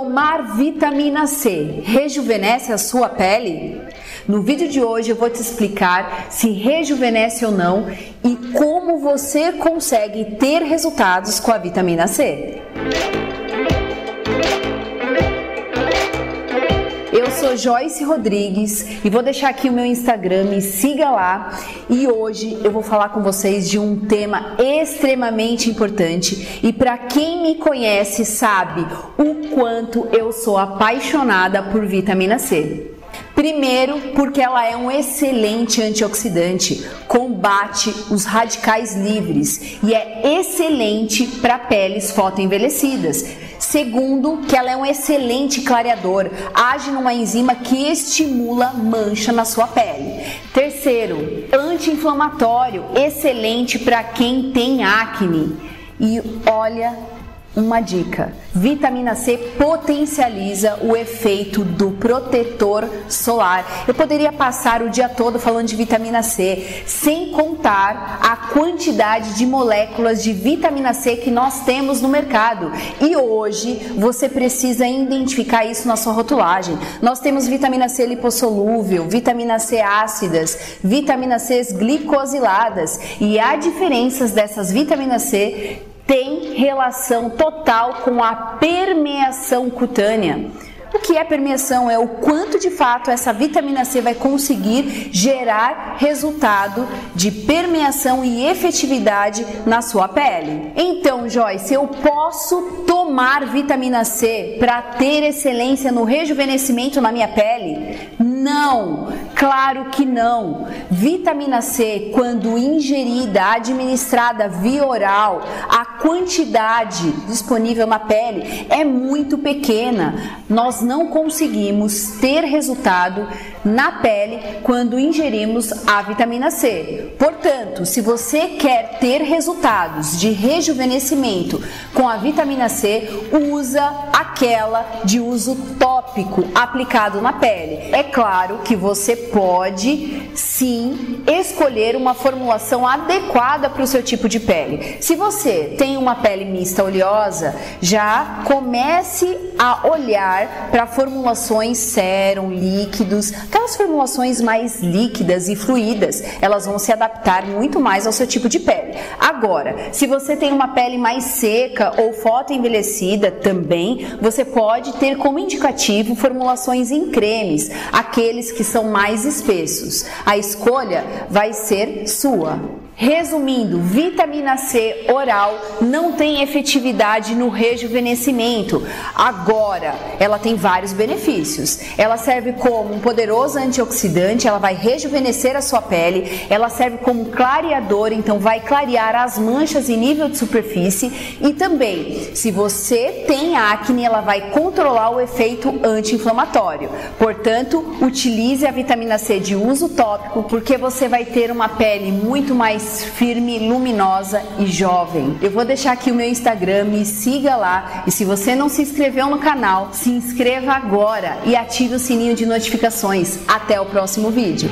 Tomar vitamina C rejuvenesce a sua pele? No vídeo de hoje eu vou te explicar se rejuvenesce ou não e como você consegue ter resultados com a vitamina C. sou Joyce Rodrigues e vou deixar aqui o meu Instagram, me siga lá. E hoje eu vou falar com vocês de um tema extremamente importante e para quem me conhece sabe o quanto eu sou apaixonada por vitamina C. Primeiro, porque ela é um excelente antioxidante, combate os radicais livres e é excelente para peles fotoenvelhecidas. Segundo, que ela é um excelente clareador, age numa enzima que estimula mancha na sua pele. Terceiro, anti-inflamatório, excelente para quem tem acne. E olha, uma dica: vitamina C potencializa o efeito do protetor solar. Eu poderia passar o dia todo falando de vitamina C, sem contar a quantidade de moléculas de vitamina C que nós temos no mercado. E hoje você precisa identificar isso na sua rotulagem. Nós temos vitamina C lipossolúvel, vitamina C ácidas, vitamina C glicosiladas e há diferenças dessas vitaminas C tem relação total com a permeação cutânea. O que é permeação? É o quanto de fato essa vitamina C vai conseguir gerar resultado de permeação e efetividade na sua pele. Então, Joyce, eu posso tomar vitamina C para ter excelência no rejuvenescimento na minha pele? Não, claro que não. Vitamina C, quando ingerida, administrada via oral, a quantidade disponível na pele é muito pequena. Nós não conseguimos ter resultado na pele quando ingerimos a vitamina C. Portanto, se você quer ter resultados de rejuvenescimento com a vitamina C, usa aquela de uso tópico aplicado na pele. É claro que você pode sim escolher uma formulação adequada para o seu tipo de pele. Se você tem uma pele mista oleosa, já comece a olhar para formulações sérum, líquidos, aquelas formulações mais líquidas e fluídas, elas vão se adaptar muito mais ao seu tipo de pele. Agora, se você tem uma pele mais seca ou fotoenvelhecida também, você pode ter como indicativo formulações em cremes, aqueles que são mais espessos. A escolha vai ser sua. Resumindo, vitamina C oral não tem efetividade no rejuvenescimento. Agora, ela tem vários benefícios. Ela serve como um poderoso antioxidante, ela vai rejuvenescer a sua pele, ela serve como clareador, então vai clarear as manchas em nível de superfície e também, se você tem acne, ela vai controlar o efeito anti-inflamatório. Portanto, utilize a vitamina C de uso tópico porque você vai ter uma pele muito mais firme, luminosa e jovem. Eu vou deixar aqui o meu Instagram, me siga lá e se você não se inscreveu no canal, se inscreva agora e ative o sininho de notificações. Até o próximo vídeo.